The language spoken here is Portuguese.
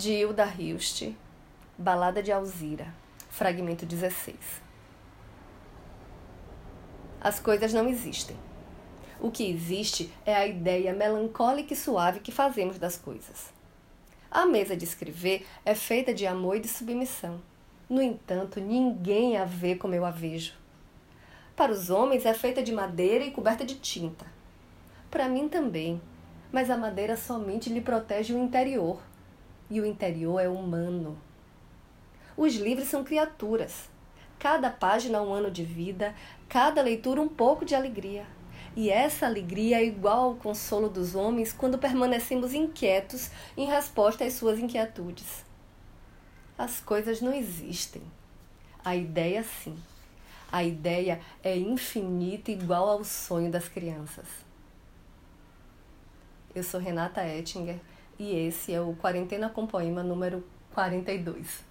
de Hilda Hilst, Balada de Alzira, fragmento 16. As coisas não existem. O que existe é a ideia melancólica e suave que fazemos das coisas. A mesa de escrever é feita de amor e de submissão. No entanto, ninguém a vê como eu a vejo. Para os homens é feita de madeira e coberta de tinta. Para mim também, mas a madeira somente lhe protege o interior e o interior é humano. Os livros são criaturas. Cada página um ano de vida, cada leitura um pouco de alegria. E essa alegria é igual ao consolo dos homens quando permanecemos inquietos em resposta às suas inquietudes. As coisas não existem. A ideia sim. A ideia é infinita igual ao sonho das crianças. Eu sou Renata Ettinger e esse é o Quarentena com Poema número 42.